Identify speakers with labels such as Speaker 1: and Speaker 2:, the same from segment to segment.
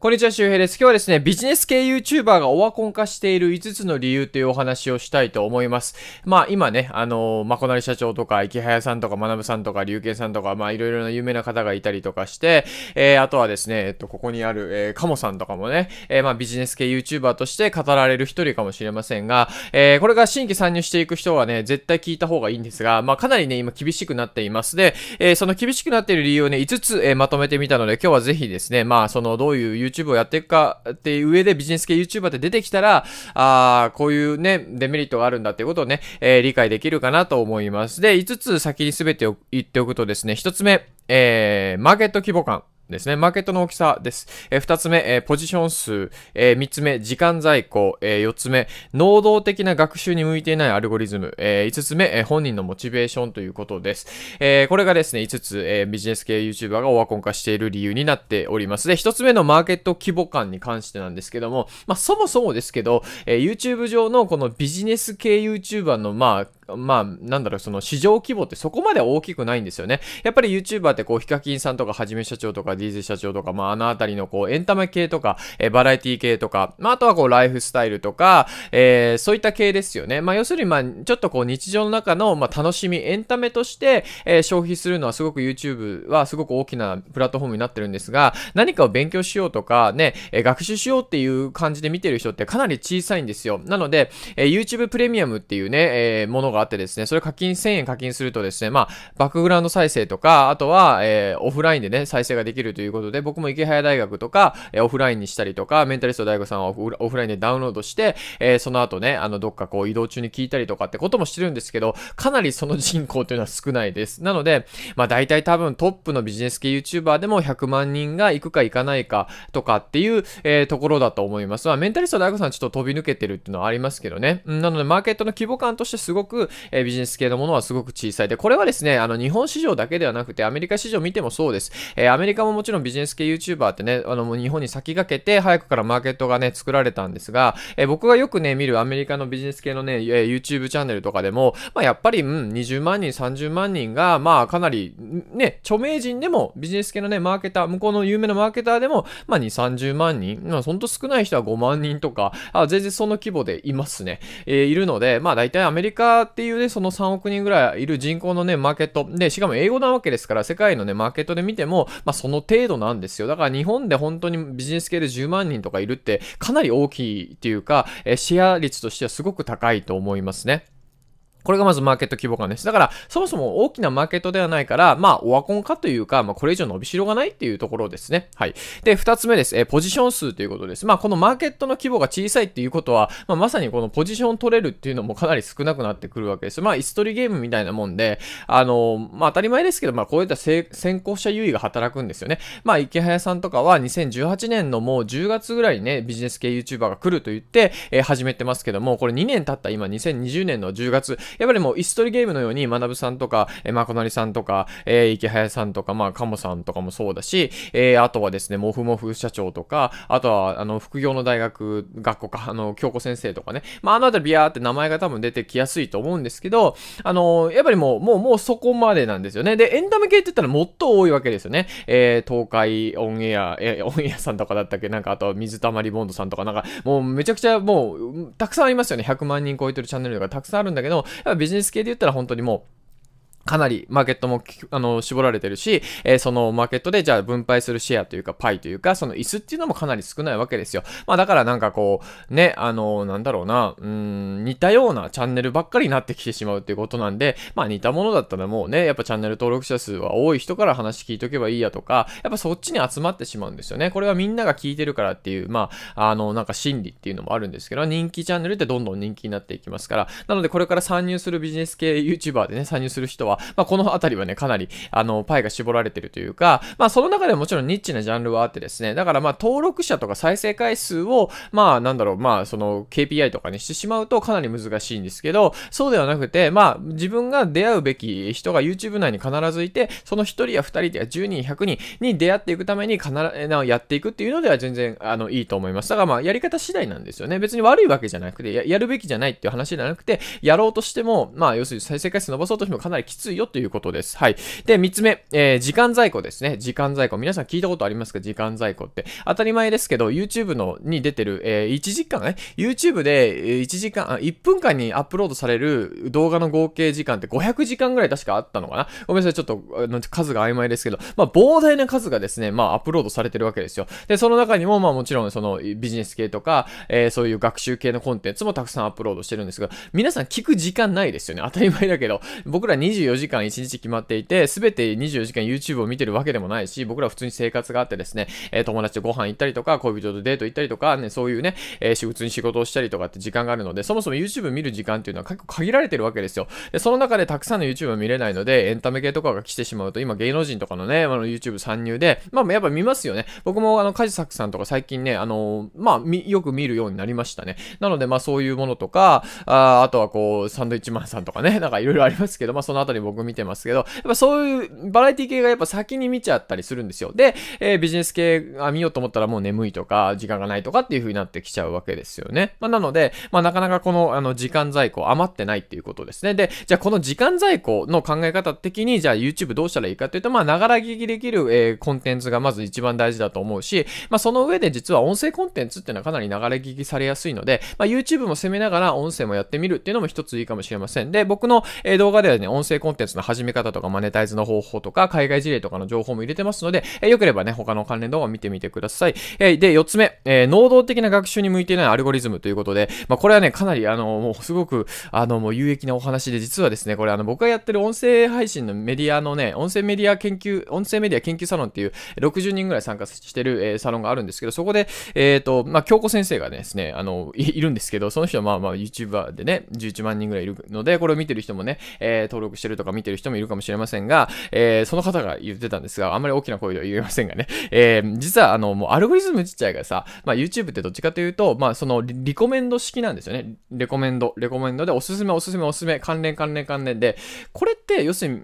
Speaker 1: こんにちは、周平です。今日はですね、ビジネス系 YouTuber がオワコン化している5つの理由というお話をしたいと思います。まあ今ね、あのー、まこなり社長とか、池早さんとか、学さんとか、龍慶さんとか、まあいろいろな有名な方がいたりとかして、えー、あとはですね、えっと、ここにある、えー、カモさんとかもね、えー、まあビジネス系 YouTuber として語られる一人かもしれませんが、えー、これが新規参入していく人はね、絶対聞いた方がいいんですが、まあかなりね、今厳しくなっています。で、えー、その厳しくなっている理由をね、5つ、えー、まとめてみたので、今日はぜひですね、まあその、どういう YouTube をやっていくか、っていう上でビジネス系 YouTuber って出てきたら、ああ、こういうね、デメリットがあるんだっていうことをね、えー、理解できるかなと思います。で、5つ先に全てを言っておくとですね、1つ目、えー、マーケット規模感。ですね。マーケットの大きさです。えー、二つ目、えー、ポジション数。えー、三つ目、時間在庫。えー、四つ目、能動的な学習に向いていないアルゴリズム。えー、五つ目、えー、本人のモチベーションということです。えー、これがですね、五つ、えー、ビジネス系 YouTuber がオワコン化している理由になっております。で、一つ目のマーケット規模感に関してなんですけども、まあ、そもそもですけど、えー、YouTube 上のこのビジネス系 YouTuber の、まあ、まあ、なんだろう、その市場規模ってそこまで大きくないんですよね。やっぱり YouTuber ってこう、ヒカキンさんとか、はじめ社長とか、ディーゼ社長とか、まあ、あのあたりのこう、エンタメ系とか、えー、バラエティ系とか、まあ、あとはこう、ライフスタイルとか、えー、そういった系ですよね。まあ、要するに、まあ、ちょっとこう、日常の中の、まあ、楽しみ、エンタメとして、えー、消費するのはすごく YouTube はすごく大きなプラットフォームになってるんですが、何かを勉強しようとか、ね、えー、学習しようっていう感じで見てる人ってかなり小さいんですよ。なので、えー、YouTube プレミアムっていうね、えー、ものがあってですね、それ課金1000円課金するとですね、まあ、バックグラウンド再生とか、あとは、えー、オフラインでね、再生ができるということで、僕も池早大学とか、えー、オフラインにしたりとか、メンタリスト大悟さんはオフラインでダウンロードして、えー、その後ね、あの、どっかこう移動中に聞いたりとかってこともしてるんですけど、かなりその人口というのは少ないです。なので、まあ、大体多分トップのビジネス系 YouTuber でも100万人が行くか行かないかとかっていう、えー、ところだと思います。まあ、メンタリスト大悟さんちょっと飛び抜けてるっていうのはありますけどね。なので、マーケットの規模感としてすごく、え、ビジネス系のものはすごく小さい。で、これはですね、あの、日本市場だけではなくて、アメリカ市場見てもそうです。え、アメリカももちろんビジネス系 YouTuber ってね、あの、もう日本に先駆けて、早くからマーケットがね、作られたんですが、え、僕がよくね、見るアメリカのビジネス系のね、え、YouTube チャンネルとかでも、まあ、やっぱり、うん、20万人、30万人が、まあ、かなり、ね、著名人でも、ビジネス系のね、マーケター、向こうの有名なマーケターでも、まあ、2、30万人、まあ、ほんと少ない人は5万人とか、あ全然その規模でいますね。えー、いるので、まあ、大体アメリカっていうね、その3億人ぐらいいる人口のね、マーケット。で、しかも英語なわけですから、世界のね、マーケットで見ても、まあ、その程度なんですよ。だから日本で本当にビジネス系で10万人とかいるって、かなり大きいっていうか、えシェア率としてはすごく高いと思いますね。これがまずマーケット規模感です。だから、そもそも大きなマーケットではないから、まあ、オワコン化というか、まあ、これ以上伸びしろがないっていうところですね。はい。で、二つ目です。えー、ポジション数ということです。まあ、このマーケットの規模が小さいっていうことは、まあ、まさにこのポジション取れるっていうのもかなり少なくなってくるわけです。まあ、椅子取りゲームみたいなもんで、あのまあ、当たり前ですけど、まあ、こういった先行者優位が働くんですよね。まあ、池早さんとかは2018年のもう10月ぐらいにね、ビジネス系 YouTuber が来ると言って、えー、始めてますけども、これ2年経った今2020年の10月、やっぱりもう椅子取りゲームのように、学さんとか、えー、まこなりさんとか、えー、池早さんとか、まあ、かもさんとかもそうだし、えー、あとはですね、もふもふ社長とか、あとは、あの、副業の大学、学校か、あの、京子先生とかね、まあ、あのあたりビヤーって名前が多分出てきやすいと思うんですけど、あの、やっぱりもう、もう、もうそこまでなんですよね。で、エンタメ系って言ったらもっと多いわけですよね。えー、東海オンエア、えー、オンエアさんとかだったっけ？なんか、あとは水溜りボンドさんとか、なんか、もうめちゃくちゃもう、たくさんありますよね。100万人超えてるチャンネルとかたくさんあるんだけど、ビジネス系で言ったら本当にもう、かなりマーケットも、あの、絞られてるし、えー、そのマーケットでじゃあ分配するシェアというか、パイというか、その椅子っていうのもかなり少ないわけですよ。まあだからなんかこう、ね、あの、なんだろうな、うん、似たようなチャンネルばっかりになってきてしまうっていうことなんで、まあ似たものだったらもうね、やっぱチャンネル登録者数は多い人から話聞いとけばいいやとか、やっぱそっちに集まってしまうんですよね。これはみんなが聞いてるからっていう、まあ、あの、なんか心理っていうのもあるんですけど、人気チャンネルってどんどん人気になっていきますから、なのでこれから参入するビジネス系 YouTuber でね、参入する人は、まあこのあたりはね、かなり、あの、パイが絞られてるというか、まあ、その中でもちろんニッチなジャンルはあってですね、だからまあ、登録者とか再生回数を、まあ、なんだろう、まあ、その、KPI とかにしてしまうとかなり難しいんですけど、そうではなくて、まあ、自分が出会うべき人が YouTube 内に必ずいて、その1人や2人や10人、100人に出会っていくために必ずやっていくっていうのでは全然、あの、いいと思います。だからまあ、やり方次第なんですよね。別に悪いわけじゃなくて、やるべきじゃないっていう話じゃなくて、やろうとしても、まあ、要するに再生回数伸ばそうとしてもかなりきついついよということです。はい。で、3つ目、えー、時間在庫ですね。時間在庫。皆さん聞いたことありますか？時間在庫って。当たり前ですけど、YouTube のに出てる、えー、1時間？ね。YouTube で1時間、1分間にアップロードされる動画の合計時間って500時間ぐらい確かあったのかな？ごめんなさい、ちょっと数が曖昧ですけど、まあ、膨大な数がですね、まあ、アップロードされてるわけですよ。で、その中にも、まあ、もちろん、その、ビジネス系とか、えー、そういう学習系のコンテンツもたくさんアップロードしてるんですが、皆さん聞く時間ないですよね。当たり前だけど、僕ら24時間1日決まっていて、すべて24時間 YouTube を見てるわけでもないし、僕ら普通に生活があってですね、えー、友達とご飯行ったりとか、恋人とデート行ったりとか、ね、そういうね、えー、普通に仕事をしたりとかって時間があるので、そもそも YouTube 見る時間っていうのは結構限られてるわけですよ。で、その中でたくさんの YouTube 見れないので、エンタメ系とかが来てしまうと、今芸能人とかのね、あの YouTube 参入で、まあやっぱ見ますよね。僕もあの、カジサクさんとか最近ね、あのまあ、よく見るようになりましたね。なので、まあそういうものとか、ああとはこう、サンドイッチマンさんとかね、なんかいろいろありますけど、まあそのあたりで僕見てますけど、やっぱそういうバラエティ系がやっぱ先に見ちゃったりするんですよ。で、えー、ビジネス系あ見ようと思ったらもう眠いとか、時間がないとかっていう風になってきちゃうわけですよね。まあなので、まあなかなかこの、あの、時間在庫余ってないっていうことですね。で、じゃあこの時間在庫の考え方的に、じゃあ YouTube どうしたらいいかっていうと、まあながら聞きできる、えー、コンテンツがまず一番大事だと思うし、まあその上で実は音声コンテンツっていうのはかなり流れ聞きされやすいので、まあ YouTube も攻めながら音声もやってみるっていうのも一ついいかもしれません。で、僕の、え、動画ではね、音声コンテンツコンテンツの始め方とかマネタイズの方法とか、海外事例とかの情報も入れてますので、えー、よければね、他の関連動画を見てみてください。えー、で、四つ目、えー、能動的な学習に向いていないアルゴリズムということで、まあこれはね、かなりあの、もうすごく、あの、もう有益なお話で、実はですね、これあの、僕がやってる音声配信のメディアのね、音声メディア研究、音声メディア研究サロンっていう60人ぐらい参加してる、えー、サロンがあるんですけど、そこで、えっ、ー、と、まあ、京子先生がですね、あのい、いるんですけど、その人はまあまあ YouTuber でね、11万人ぐらいいるので、これを見てる人もね、えー、登録してるとか見てる人もいるかもしれませんが、えー、その方が言ってたんですが、あんまり大きな声では言えませんがね、えー、実はあの、もうアルゴリズム自体がさ、まあ、YouTube ってどっちかというと、まあ、そのリ、コメンド式なんですよね。レコメンド、レコメンドでおすすめ、おすすめ、おすすめ、関連、関連、関連で、これって、要するに、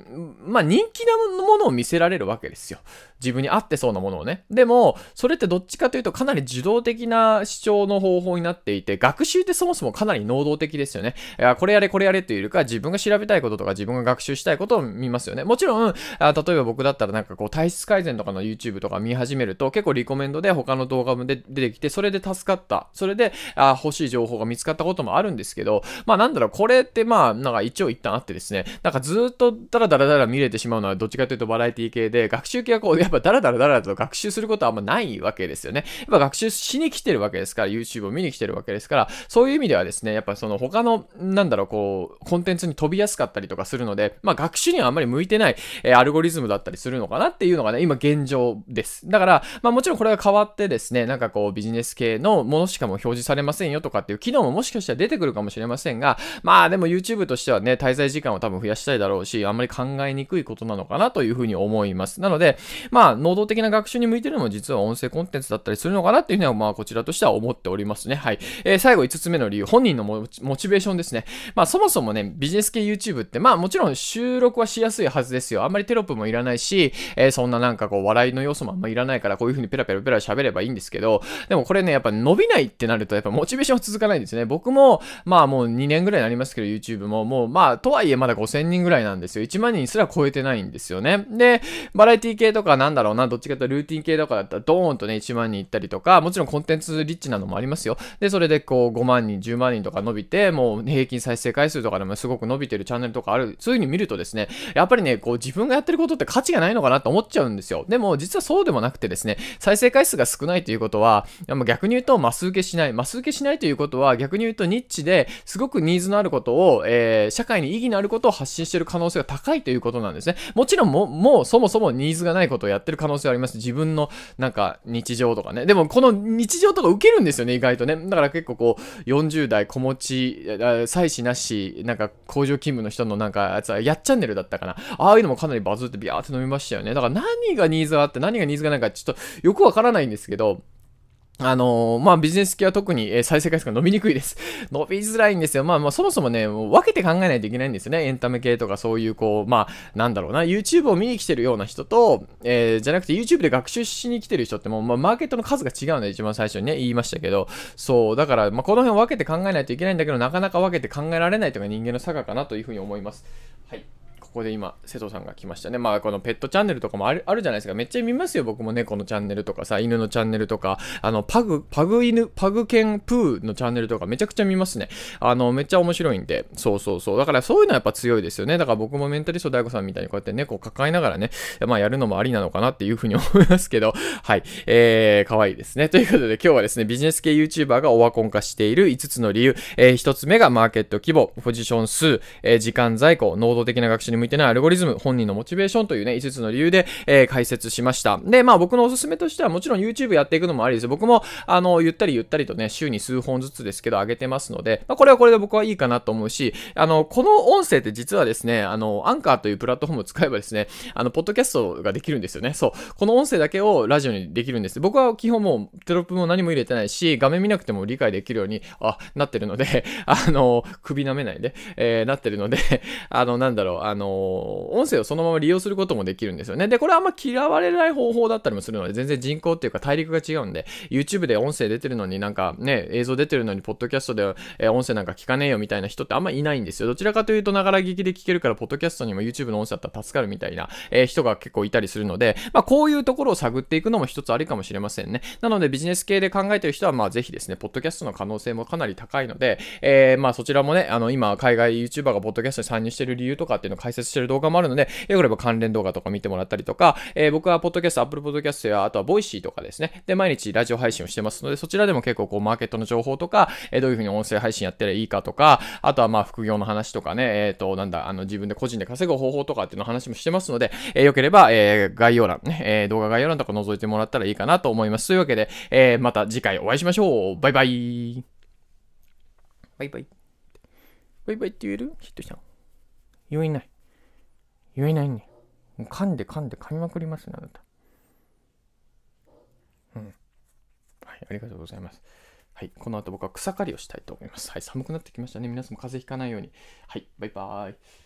Speaker 1: まあ、人気なものを見せられるわけですよ。自分に合ってそうなものをね。でも、それってどっちかというとかなり受動的な主張の方法になっていて、学習ってそもそもかなり能動的ですよね。これやれこれやれというよりか、自分が調べたいこととか自分が学習したいことを見ますよね。もちろん、あ例えば僕だったらなんかこう体質改善とかの YouTube とか見始めると結構リコメンドで他の動画も出てきて、それで助かった。それであ欲しい情報が見つかったこともあるんですけど、まあなんだろう、これってまあなんか一応一旦あってですね、なんかずっとダラダラダラ見れてしまうのはどっちかというとバラエティ系で、学習系はこう、やっぱダラダラダラと学習することはあんまないわけですよね。やっぱ学習しに来てるわけですから、YouTube を見に来てるわけですから、そういう意味ではですね、やっぱその他の、なんだろう、こう、コンテンツに飛びやすかったりとかするので、まあ学習にはあんまり向いてない、えー、アルゴリズムだったりするのかなっていうのがね、今現状です。だから、まあもちろんこれが変わってですね、なんかこうビジネス系のものしかも表示されませんよとかっていう機能ももしかしたら出てくるかもしれませんが、まあでも YouTube としてはね、滞在時間を多分増やしたいだろうし、あんまり考えにくいことなのかなというふうに思います。なので、まあ能動的な学習に向いてるのも実は音声コンテンツだったりするのかなっていうふうには、まあこちらとしては思っておりますね。はい。えー、最後5つ目の理由、本人のモチベーションですね。まあそもそもね、ビジネス系 YouTube って、まあもちろん収録はしやすいはずですよ。あんまりテロップもいらないし、えー、そんななんかこう笑いの要素もあんまいらないから、こういうふうにペラペラペラ喋ればいいんですけど、でもこれね、やっぱ伸びないってなると、やっぱモチベーション続かないんですね。僕も、まあもう2年ぐらいになりますけど、YouTube も、もうまあ、とはいえまだ5000人ぐらいなんですよ。1万人すら超えてないんですよね。で、バラエティ系とかなんだろうな、どっちかというとルーティン系とかだったらドーンとね、1万人いったりとか、もちろんコンテンツリッチなのもありますよ。で、それでこう5万人、10万人とか伸びて、もう平均再生回数とかでもすごく伸びてるチャンネルとかある。そういう風に見るとですね、やっぱりね、こう自分がやってることって価値がないのかなと思っちゃうんですよ。でも実はそうでもなくてですね、再生回数が少ないということは、逆に言うとマス受けしない。マス受けしないということは逆に言うとニッチですごくニーズのあることを、えー、社会に意義のあることを発信してる可能性が高いということなんですね。もちろんも、もうそもそもニーズがないことをやってる可能性はあります。自分のなんか日常とかね。でもこの日常とか受けるんですよね、意外とね。だから結構こう、40代子持ち、妻子なし、なんか工場勤務の人のなんかやつは、やっチャンネルだったかな。ああいうのもかなりバズってビャーって飲みましたよね。だから何がニーズがあって何がニーズがないかちょっとよくわからないんですけど、あのー、まあ、ビジネス系は特に、えー、再生回数が伸びにくいです。伸びづらいんですよ。まあ、まあ、そもそもね、も分けて考えないといけないんですよね。エンタメ系とかそういう、こう、まあ、なんだろうな、YouTube を見に来てるような人と、えー、じゃなくて YouTube で学習しに来てる人ってもう、まあ、マーケットの数が違うので、一番最初にね、言いましたけど、そう、だから、まあ、この辺を分けて考えないといけないんだけど、なかなか分けて考えられないというのが人間の差がかなというふうに思います。ここで今、瀬戸さんが来ましたね。まあ、このペットチャンネルとかもあるあるじゃないですか。めっちゃ見ますよ、僕も猫のチャンネルとかさ、犬のチャンネルとか、あの、パグ、パグ犬、パグ犬プーのチャンネルとかめちゃくちゃ見ますね。あの、めっちゃ面白いんで、そうそうそう。だからそういうのはやっぱ強いですよね。だから僕もメンタリスト大悟さんみたいにこうやって猫を抱えながらね、まあやるのもありなのかなっていうふうに思いますけど、はい。えー、可愛いですね。ということで今日はですね、ビジネス系 YouTuber がオワコン化している5つの理由、えー、1つ目がマーケット規模、ポジション数、えー、時間在庫、能動的な学習に向いてないアルゴリズム、本人のモチベーションというね、5つの理由で、えー、解説しました。で、まあ僕のおすすめとしてはもちろん YouTube やっていくのもありです。僕も、あの、ゆったりゆったりとね、週に数本ずつですけど上げてますので、まあこれはこれで僕はいいかなと思うし、あの、この音声って実はですね、あの、アンカーというプラットフォームを使えばですね、あの、ポッドキャストができるんですよね。そう。この音声だけをラジオにできるんです。僕は基本もうテロップも何も入れてないし、画面見なくても理解できるように、あ、なってるので、あの、首舐めないで、えー、なってるので、あの、なんだろう、あの、音声をそのまま利用することもできるんですよね。で、これあんま嫌われない方法だったりもするので、全然人口っていうか大陸が違うんで、YouTube で音声出てるのになんかね、映像出てるのに、ポッドキャストで、え、音声なんか聞かねえよみたいな人ってあんまいないんですよ。どちらかというと、ながら聞きで聞けるから、ポッドキャストにも YouTube の音声だったら助かるみたいな、え、人が結構いたりするので、まあ、こういうところを探っていくのも一つありかもしれませんね。なので、ビジネス系で考えてる人は、まあ、ぜひですね、ポッドキャストの可能性もかなり高いので、えー、まあ、そちらもね、あの、今、海外 YouTuber がポッドキャストに参入してる理由とかっていうのを解説してる動画もあるので、よければ関連動画とか見てもらったりとか、えー、僕はポッドキャスト、Apple Podcast や、あとは Voicy とかですね、で、毎日ラジオ配信をしてますので、そちらでも結構こう、マーケットの情報とか、えー、どういうふうに音声配信やったらいいかとか、あとはまあ、副業の話とかね、えっ、ー、と、なんだ、あの、自分で個人で稼ぐ方法とかっていうの話もしてますので、えー、よければ、えー、概要欄、ね、えー、動画概要欄とか覗いてもらったらいいかなと思います。というわけで、えー、また次回お会いしましょう。バイバイ。バイバイ。バイバイって言える？ヒットしたん。言えない。言えないね。噛んで噛んで噛みまくりますね、あなた。うん。はい、ありがとうございます。はい、この後僕は草刈りをしたいと思います。はい、寒くなってきましたね。皆さんも風邪ひかないように。はい、バイバーイ。